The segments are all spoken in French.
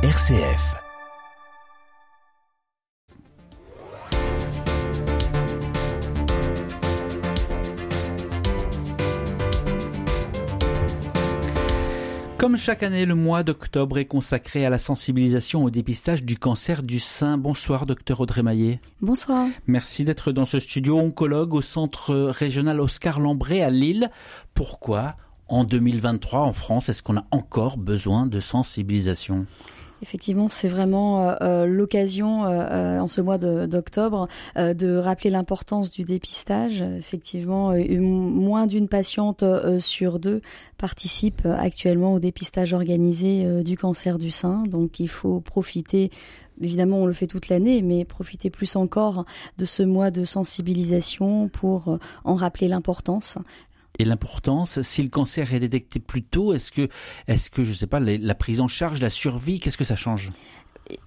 RCF. Comme chaque année, le mois d'octobre est consacré à la sensibilisation au dépistage du cancer du sein. Bonsoir, docteur Audrey Maillet. Bonsoir. Merci d'être dans ce studio oncologue au centre régional Oscar Lambré à Lille. Pourquoi, en 2023, en France, est-ce qu'on a encore besoin de sensibilisation? Effectivement, c'est vraiment euh, euh, l'occasion euh, en ce mois d'octobre de rappeler l'importance du dépistage. Effectivement, moins d'une patiente sur deux participe actuellement au dépistage organisé du cancer du sein. Donc, il faut profiter évidemment, on le fait toute l'année, mais profiter plus encore de ce mois de sensibilisation pour en rappeler l'importance et l'importance Si le cancer est détecté plus tôt, est-ce que, est-ce que je sais pas, la prise en charge, la survie, qu'est-ce que ça change?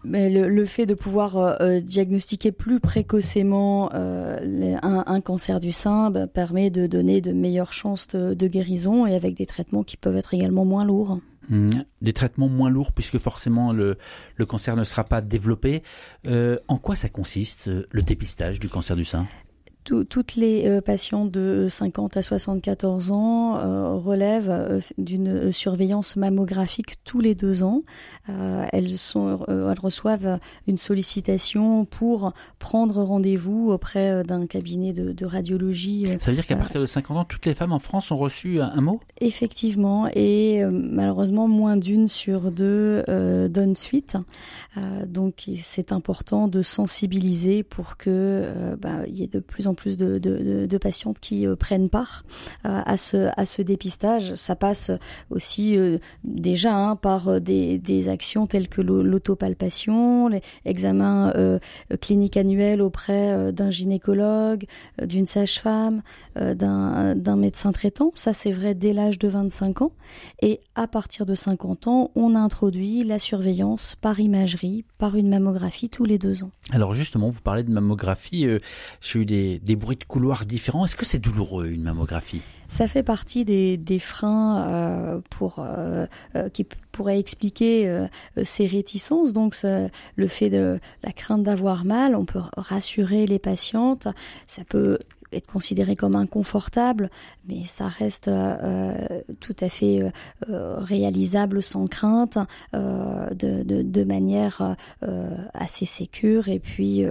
Mais le, fait de pouvoir euh, euh, diagnostiquer plus précocement euh, un, cancer du sein bah, permet de donner de meilleures chances de, guérison et avec des traitements qui peuvent être également moins lourds. Mmh. Des traitements moins lourds puisque forcément le, le cancer ne sera pas développé. en quoi ça consiste le dépistage du cancer du sein? Toutes les euh, patients de 50 à 74 ans euh, relèvent euh, d'une surveillance mammographique tous les deux ans. elles, sont, elles reçoivent une sollicitation pour prendre rendez-vous auprès d'un cabinet de, radiologie. Ça veut dire qu'à partir de 50 ans, toutes les femmes en France ont reçu un, mot? Effectivement, et malheureusement, moins d'une sur deux donne suite. donc c'est important de sensibiliser pour que bah, il y ait de plus en plus de, de, de patientes qui euh, prennent part euh, à ce à ce dépistage. Ça passe aussi euh, déjà hein, par des, des actions telles que l'autopalpation, les examens cliniques annuels auprès d'un gynécologue, d'une sage-femme, d'un médecin traitant. Ça c'est vrai dès l'âge de 25 ans. Et à partir de 50 ans, on introduit la surveillance par imagerie, par une mammographie tous les deux ans. Alors justement, vous parlez de mammographie. J'ai eu des, des bruits de couloirs différents. Est-ce que c'est douloureux une mammographie? Ça fait partie des, freins euh, pour euh, euh, qui pourraient expliquer ces réticences. Donc le fait de la crainte d'avoir mal, on peut rassurer les patientes. Ça peut être considéré comme inconfortable, mais ça reste tout à fait réalisable sans crainte, de, de, de, manière assez sécure et puis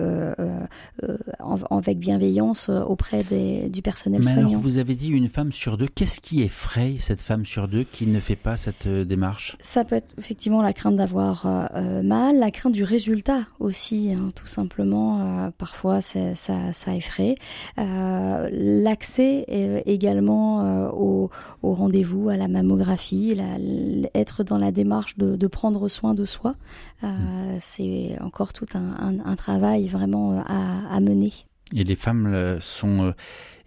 avec bienveillance auprès des, du personnel mais soignant. Alors vous avez dit une femme sur deux. Qu'est-ce qui effraie cette femme sur deux qui ne fait pas cette démarche? Ça peut être effectivement la crainte d'avoir mal, la crainte du résultat aussi, hein, tout simplement. parfois, ça, ça effraie. Euh, l'accès également euh, au, rendez-vous, à la mammographie, être dans la démarche de, prendre soin de soi, euh, mm. c'est encore tout un, travail vraiment à, mener. Et les femmes sont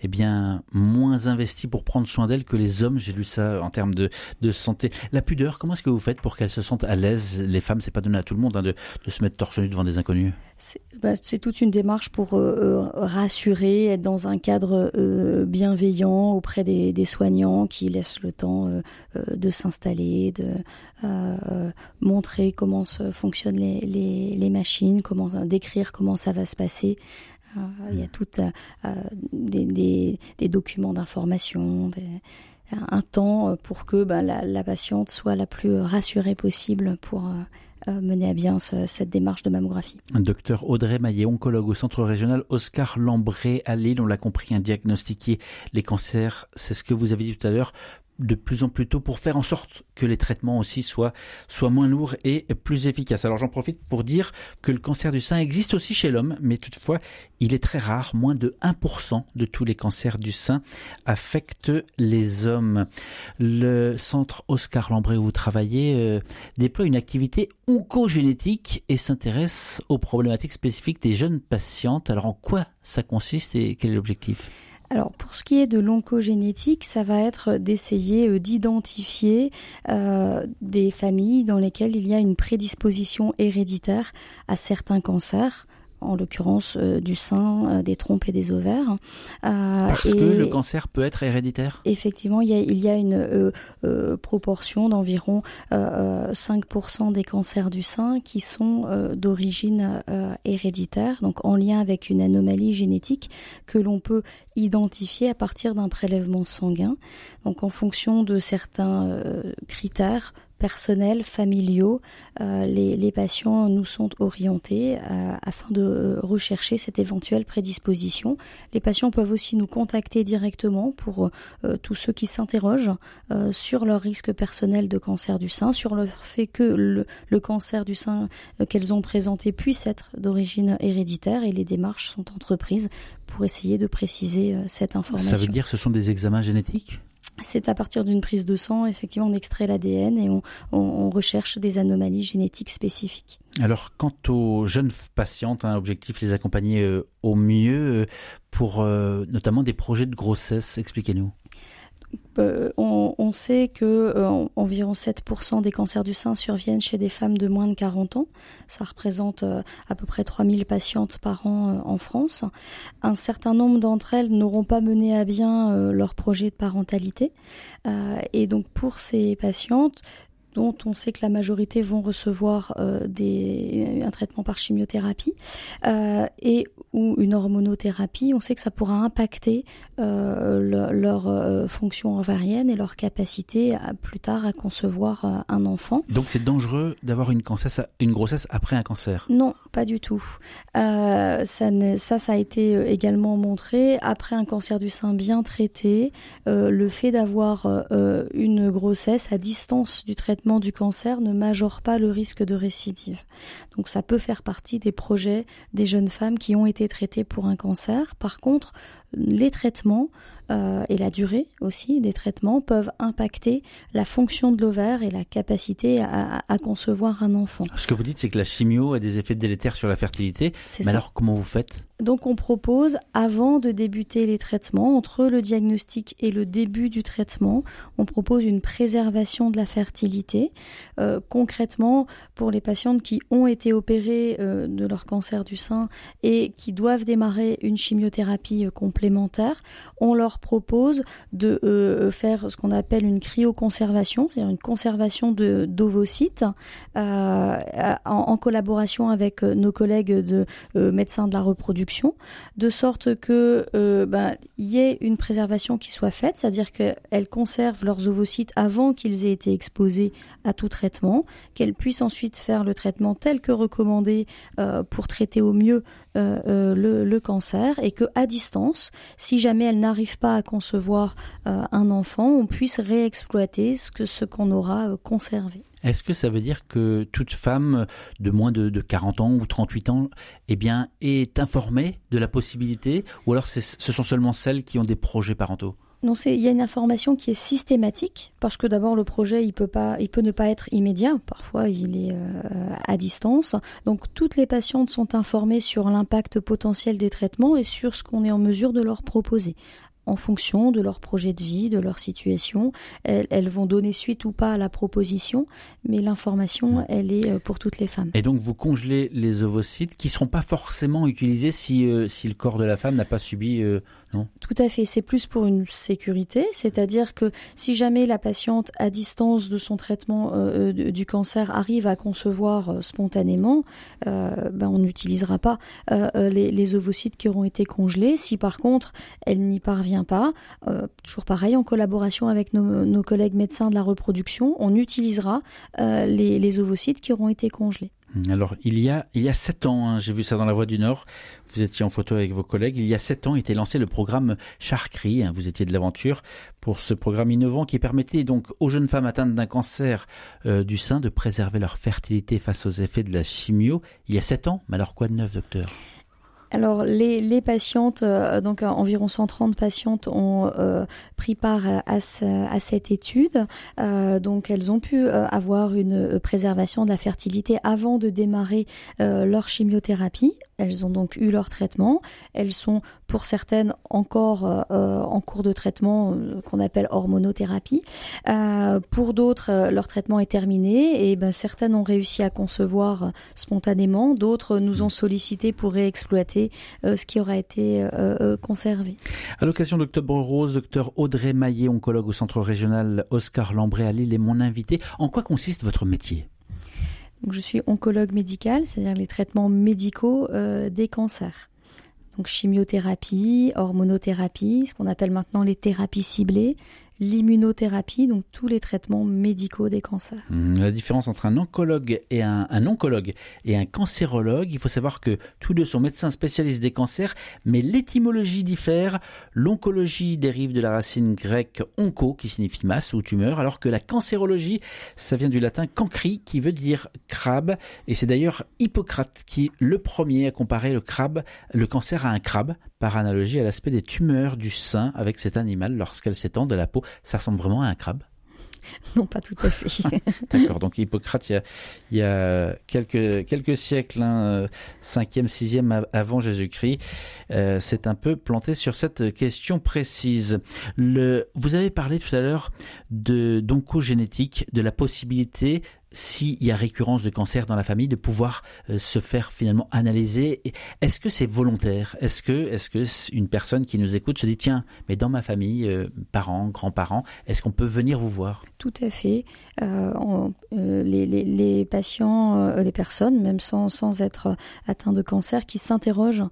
eh bien moins investies pour prendre soin d'elles que les hommes. J'ai lu ça en termes de, santé. La pudeur, comment est-ce que vous faites pour qu'elles se sentent à l'aise? Les femmes, c'est pas donné à tout le monde hein, de, se mettre torse nu devant des inconnus. Bah, c'est toute une démarche pour euh, euh, rassurer, être dans un cadre euh, bienveillant auprès des, des, soignants qui laissent le temps de s'installer, de montrer comment fonctionnent les, les, les, machines, comment décrire comment ça va se passer. Il y a tout des, des, des, documents d'information, un temps pour que bah, la, la, patiente soit la plus rassurée possible pour euh, mener à bien cette démarche de mammographie. Docteur Audrey Maillet, oncologue au centre régional Oscar Lambré à Lille, on l'a compris, un diagnostiquer les cancers, c'est ce que vous avez dit tout à l'heure, de plus en plus tôt pour faire en sorte que les traitements aussi soient, moins lourds et plus efficaces. Alors j'en profite pour dire que le cancer du sein existe aussi chez l'homme, mais toutefois il est très rare, moins de 1% de tous les cancers du sein affectent les hommes. Le centre Oscar Lambré où vous travaillez euh, déploie une activité oncogénétique et s'intéresse aux problématiques spécifiques des jeunes patientes. Alors en quoi ça consiste et quel est l'objectif? Alors pour ce qui est de l'oncogénétique, ça va être d'essayer euh, d'identifier euh, des familles dans lesquelles il y a une prédisposition héréditaire à certains cancers en l'occurrence du sein, des trompes et des ovaires. Parce que le cancer peut être héréditaire? Effectivement, il y a, il y a une proportion d'environ 5% des cancers du sein qui sont d'origine héréditaire, donc en lien avec une anomalie génétique que l'on peut identifier à partir d'un prélèvement sanguin. Donc en fonction de certains euh, critères personnels, familiaux, euh, les, patients nous sont orientés euh, afin de rechercher cette éventuelle prédisposition. Les patients peuvent aussi nous contacter directement pour tous ceux qui s'interrogent sur leur risque personnel de cancer du sein, sur le fait que le, le cancer du sein qu'elles ont présenté puisse être d'origine héréditaire et les démarches sont entreprises pour essayer de préciser cette information. Ça veut dire que ce sont des examens génétiques? C'est à partir d'une prise de sang, effectivement, on extrait l'ADN et on, recherche des anomalies génétiques spécifiques. Alors, quant aux jeunes patientes, un objectif les accompagner euh, au mieux euh, pour euh, notamment des projets de grossesse. Expliquez-nous. Euh, on, sait que euh, environ 7% des cancers du sein surviennent chez des femmes de moins de 40 ans. Ça représente euh, à peu près 3000 patientes par an en France. Un certain nombre d'entre elles n'auront pas mené à bien leur projet de parentalité. et donc pour ces patientes, dont on sait que la majorité vont recevoir un traitement par chimiothérapie ou une hormonothérapie, on sait que ça pourra impacter euh, leur euh, fonction ovarienne et leur capacité à, plus tard à concevoir euh, un enfant. Donc c'est dangereux d'avoir une, une grossesse après un cancer? Non, pas du tout. ça, ça, ça a été également montré. Après un cancer du sein bien traité, le fait d'avoir une grossesse à distance du traitement du cancer ne majore pas le risque de récidive. Donc ça peut faire partie des projets des jeunes femmes qui ont été traité pour un cancer. Par contre, les traitements euh, et la durée aussi des traitements peuvent impacter la fonction de l'ovaire et la capacité à, concevoir un enfant. Ce que vous dites, c'est que la chimio a des effets délétères sur la fertilité. Mais alors, comment vous faites? Donc, on propose, avant de débuter les traitements, entre le diagnostic et le début du traitement, on propose une préservation de la fertilité. Euh, concrètement, pour les patientes qui ont été opérées euh, de leur cancer du sein et qui doivent démarrer une chimiothérapie complémentaire, on leur propose de euh, faire ce qu'on appelle une cryoconservation, c'est-à-dire une conservation de d'ovocytes euh, en, collaboration avec euh, nos collègues de médecins de la reproduction, de sorte que ben, y ait une préservation qui soit faite, c'est-à-dire qu'elles conservent leurs ovocytes avant qu'ils aient été exposés à tout traitement, qu'elles puissent ensuite faire le traitement tel que recommandé pour traiter au mieux le, le cancer et que à distance, si jamais elles n'arrivent pas à concevoir euh, un enfant, on puisse réexploiter ce que ce qu'on aura euh, conservé. Est-ce que ça veut dire que toute femme de moins de, 40 ans ou 38 ans eh bien, est informée de la possibilité ou alors ce sont seulement celles qui ont des projets parentaux? Non, il y a une information qui est systématique parce que d'abord le projet il peut pas, il peut ne pas être immédiat. Parfois il est euh, à distance. Donc toutes les patientes sont informées sur l'impact potentiel des traitements et sur ce qu'on est en mesure de leur proposer en fonction de leur projet de vie, de leur situation. Elles, vont donner suite ou pas à la proposition, mais l'information, elle est euh, pour toutes les femmes. Et donc vous congelez les ovocytes qui ne seront pas forcément utilisés si, euh, si le corps de la femme n'a pas subi... Euh, non? Tout à fait, c'est plus pour une sécurité, c'est-à-dire que si jamais la patiente à distance de son traitement du cancer arrive à concevoir spontanément, ben on n'utilisera pas les, les ovocytes qui auront été congelés. Si par contre elle n'y parvient pas, euh, toujours pareil, en collaboration avec nos, collègues médecins de la reproduction, on utilisera euh, les, ovocytes qui auront été congelés. Hum, alors, il y a, il y a sept ans, hein, j'ai vu ça dans la Voix du Nord, vous étiez en photo avec vos collègues, il y a sept ans était lancé le programme Charcry, hein, vous étiez de l'aventure, pour ce programme innovant qui permettait donc aux jeunes femmes atteintes d'un cancer euh, du sein de préserver leur fertilité face aux effets de la chimio. Il y a sept ans, mais alors quoi de neuf, docteur? Alors les, les patientes, euh, donc euh, environ 130 patientes ont euh, pris part à, à, cette étude. donc elles ont pu avoir une préservation de la fertilité avant de démarrer leur chimiothérapie elles ont donc eu leur traitement. Elles sont pour certaines encore euh, en cours de traitement euh, qu'on appelle hormonothérapie. Euh, pour d'autres, leur traitement est terminé et ben, certaines ont réussi à concevoir spontanément. D'autres nous ont sollicité pour réexploiter ce qui aura été conservé. À l'occasion d'Octobre Rose, docteur Audrey Maillet, oncologue au centre régional Oscar Lambré à Lille, est mon invité. En quoi consiste votre métier? Je suis oncologue médical, c'est-à-dire les traitements médicaux euh, des cancers. Donc chimiothérapie, hormonothérapie, ce qu'on appelle maintenant les thérapies ciblées, l'immunothérapie, donc tous les traitements médicaux des cancers. Mmh, la différence entre un oncologue et un, oncologue et un cancérologue, il faut savoir que tous deux sont médecins spécialistes des cancers, mais l'étymologie diffère. L'oncologie dérive de la racine grecque onco, qui signifie masse ou tumeur, alors que la cancérologie, ça vient du latin cancri, qui veut dire crabe, et c'est d'ailleurs Hippocrate qui le premier à comparer le crabe, le cancer à un crabe, par analogie à l'aspect des tumeurs du sein avec cet animal lorsqu'elle s'étend de la peau. Ça ressemble vraiment à un crabe Non, pas tout à fait. D'accord, donc Hippocrate, il y a, quelques, quelques siècles, 5e, 6e avant Jésus-Christ, euh, c'est un peu planté sur cette question précise. Le, vous avez parlé tout à l'heure d'oncogénétique, de la possibilité s'il y a récurrence de cancer dans la famille, de pouvoir euh, se faire finalement analyser. Est-ce que c'est volontaire? Est-ce que, est-ce que une personne qui nous écoute se dit tiens, mais dans ma famille, euh, parents, grands-parents, est-ce qu'on peut venir vous voir? Tout à fait. Euh, les, patients, les personnes, même sans, sans être atteints de cancer, qui s'interrogent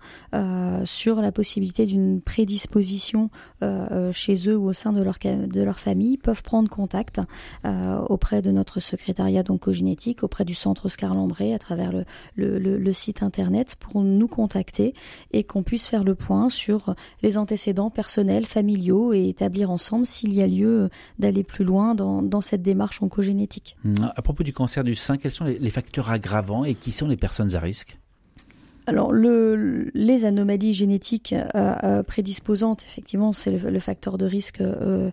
sur la possibilité d'une prédisposition chez eux ou au sein de leur, de leur famille, peuvent prendre contact auprès de notre secrétariat oncogénétique auprès du centre Oscar Lambré à travers le, le, site internet pour nous contacter et qu'on puisse faire le point sur les antécédents personnels, familiaux et établir ensemble s'il y a lieu d'aller plus loin dans, dans, cette démarche oncogénétique. À propos du cancer du sein, quels sont les facteurs aggravants et qui sont les personnes à risque? Alors, le, les anomalies génétiques euh, euh, prédisposantes, effectivement, c'est le, facteur de risque euh,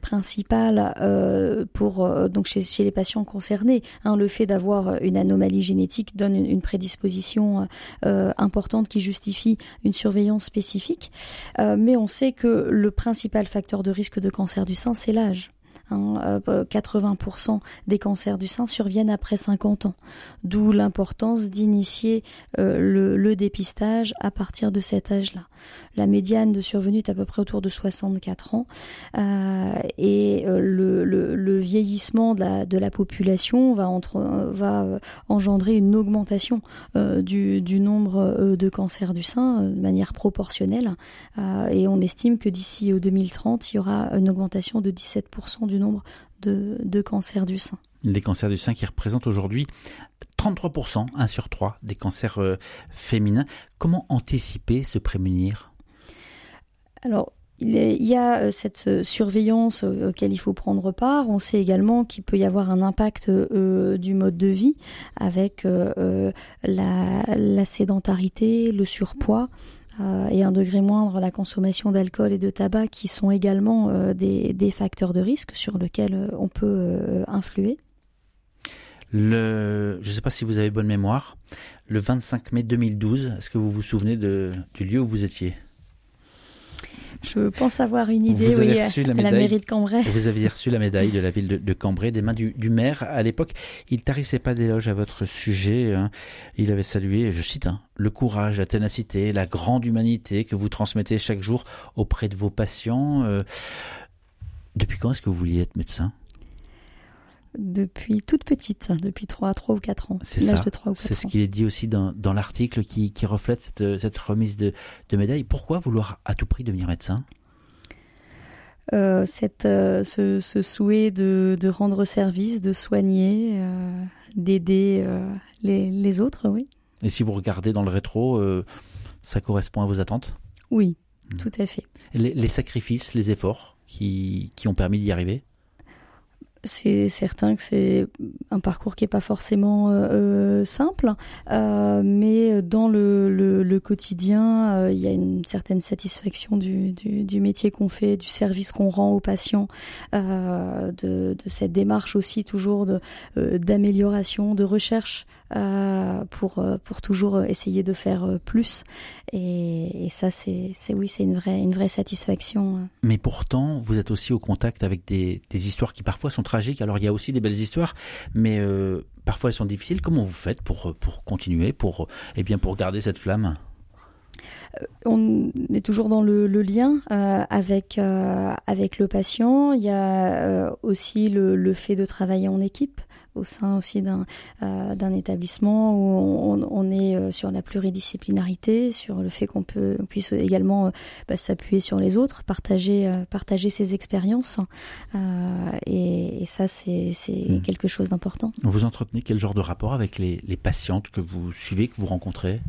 principal pour donc chez, les patients concernés. Hein, le fait d'avoir une anomalie génétique donne une prédisposition importante qui justifie une surveillance spécifique. mais on sait que le principal facteur de risque de cancer du sein, c'est l'âge. 80% hein, euh, des cancers du sein surviennent après 50 ans. D'où l'importance d'initier euh, le, dépistage à partir de cet âge-là. La médiane de survenue est à peu près autour de 64 ans euh, et le, vieillissement de la, population va, engendrer une augmentation du, nombre de cancers du sein de manière proportionnelle et on estime que d'ici au 2030 il y aura une augmentation de 17% du nombre de, cancers du sein. Les cancers du sein qui représentent aujourd'hui 33%, 1 sur 3 des cancers euh, féminins. Comment anticiper, se prémunir? Alors, il y a euh, cette euh, surveillance auquel il faut prendre part. On sait également qu'il peut y avoir un impact du mode de vie avec la, sédentarité, le surpoids. Euh, et un degré moindre la consommation d'alcool et de tabac qui sont également euh, des, facteurs de risque sur lesquels euh, on peut influer. Le, je ne sais pas si vous avez bonne mémoire, le 25 mai 2012, est-ce que vous vous souvenez de, du lieu où vous étiez? Je pense avoir une idée, oui, la, la, mairie de Cambrai. Vous aviez reçu la médaille de la ville de, Cambrai des mains du, maire. À l'époque, il tarissait pas d'éloges à votre sujet. Hein. Il avait salué, je cite, hein, le courage, la ténacité, la grande humanité que vous transmettez chaque jour auprès de vos patients. Euh. depuis quand est-ce que vous vouliez être médecin? Depuis toute petite, depuis 3, 3 ou 4 ans. C'est ça. C'est ce qu'il est dit aussi dans, dans l'article qui, qui, reflète cette, cette remise de, de, médaille. Pourquoi vouloir à tout prix devenir médecin? Euh, cette, euh, ce, ce, souhait de, de, rendre service, de soigner, euh, d'aider les, les, autres, oui. Et si vous regardez dans le rétro, ça correspond à vos attentes? Oui, hmm. tout à fait. Les, les sacrifices, les efforts qui, qui ont permis d'y arriver? C'est certain que c'est un parcours qui est pas forcément euh, euh simple, euh, mais dans le, le, quotidien, il y a une certaine satisfaction du, du, métier qu'on fait, du service qu'on rend aux patients, de, de, cette démarche aussi toujours d'amélioration, de recherche pour pour toujours essayer de faire plus. Et, ça, c'est oui, c'est une vraie une vraie satisfaction. Mais pourtant, vous êtes aussi au contact avec des, des histoires qui parfois sont alors il y a aussi des belles histoires, mais euh, parfois elles sont difficiles. Comment vous faites pour, pour continuer, pour, eh bien, pour garder cette flamme? Euh, on est toujours dans le, lien euh, avec avec le patient. Il y a aussi le, fait de travailler en équipe au sein aussi d'un euh, d'un établissement où on, on, est euh, sur la pluridisciplinarité, sur le fait qu'on peut on puisse également euh, bah, s'appuyer sur les autres, partager partager ses expériences et, et, ça c'est mmh. quelque chose d'important. Vous entretenez quel genre de rapport avec les, les patientes que vous suivez, que vous rencontrez?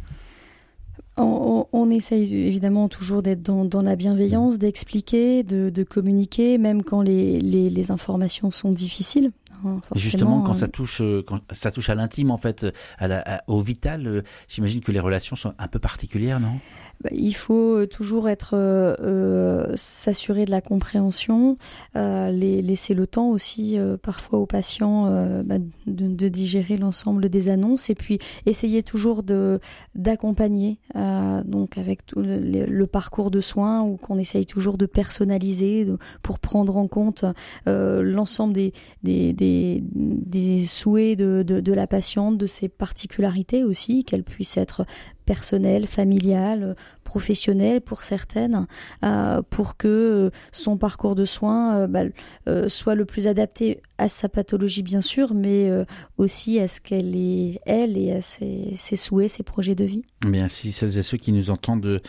On, on, essaye évidemment toujours d'être dans, dans, la bienveillance, d'expliquer, de, de, communiquer, même quand les, les, les informations sont difficiles. Hein, Justement, quand ça touche, euh, quand ça touche à l'intime, en fait, à la, au vital, euh, j'imagine que les relations sont un peu particulières, non? Bah, il faut euh, toujours être euh, s'assurer de la compréhension, euh, laisser le temps aussi parfois aux patients bah, de, digérer l'ensemble des annonces et puis essayer toujours de d'accompagner donc avec tout le, le, parcours de soins ou qu'on essaye toujours de personnaliser pour prendre en compte l'ensemble des des, des, des souhaits de, de, de la patiente, de ses particularités aussi, qu'elle puisse être personnel, familial, professionnel pour certaines, euh, pour que euh, son parcours de soins euh, bah, soit le plus adapté à sa pathologie bien sûr, mais aussi à ce qu'elle est elle et à ses, ses, souhaits, ses projets de vie. Bien, si celles et ceux qui nous entendent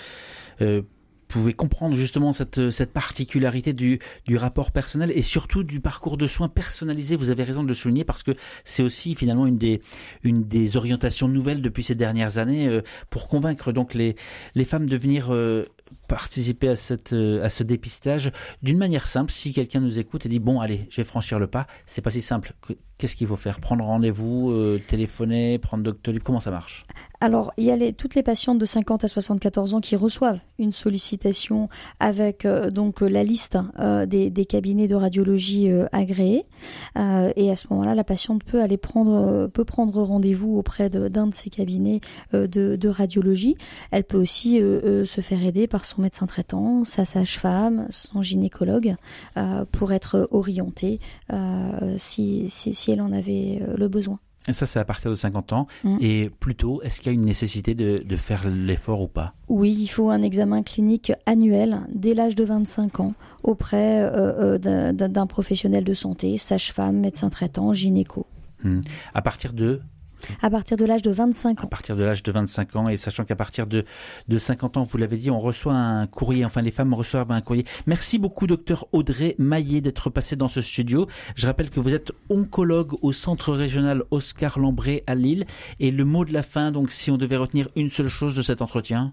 pouvez comprendre justement cette, particularité du, rapport personnel et surtout du parcours de soins personnalisé. Vous avez raison de le souligner parce que c'est aussi finalement une des, orientations nouvelles depuis ces dernières années euh, pour convaincre donc les, les femmes de venir euh, participer à, cette, euh, à ce dépistage d'une manière simple. Si quelqu'un nous écoute et dit bon allez, je vais franchir le pas, c'est pas si simple. Qu'est-ce qu'il faut faire? Prendre rendez-vous, euh, téléphoner, prendre Doctolib Comment ça marche? Alors, il y a les, toutes les patientes de 50 à 74 ans qui reçoivent une sollicitation avec euh, donc la liste des, des, cabinets de radiologie agréés. et à ce moment-là, la patiente peut aller prendre peut prendre rendez-vous auprès d'un de, ces cabinets de, de, radiologie. Elle peut aussi se faire aider par son médecin traitant, sa sage-femme, son gynécologue, euh, pour être orientée euh, si, si, si, elle en avait euh, le besoin. Et ça, c'est à partir de 50 ans. Mm. Et plutôt, est-ce qu'il y a une nécessité de, de faire l'effort ou pas? Oui, il faut un examen clinique annuel dès l'âge de 25 ans auprès euh, d'un professionnel de santé, sage-femme, médecin traitant, gynéco. Hmm. À partir de à partir de l'âge de 25 ans. À partir de l'âge de 25 ans, et sachant qu'à partir de, de 50 ans, vous l'avez dit, on reçoit un courrier, enfin les femmes reçoivent un courrier. Merci beaucoup, docteur Audrey Maillet, d'être passé dans ce studio. Je rappelle que vous êtes oncologue au centre régional Oscar Lambré à Lille. Et le mot de la fin, donc si on devait retenir une seule chose de cet entretien?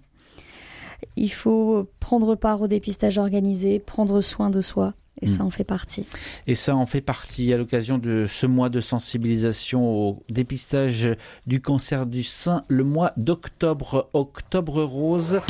Il faut prendre part au dépistage organisé, prendre soin de soi et ça hmm. en fait partie. Et ça en fait partie à l'occasion de ce mois de sensibilisation au dépistage du cancer du sein, le mois d'octobre, octobre rose.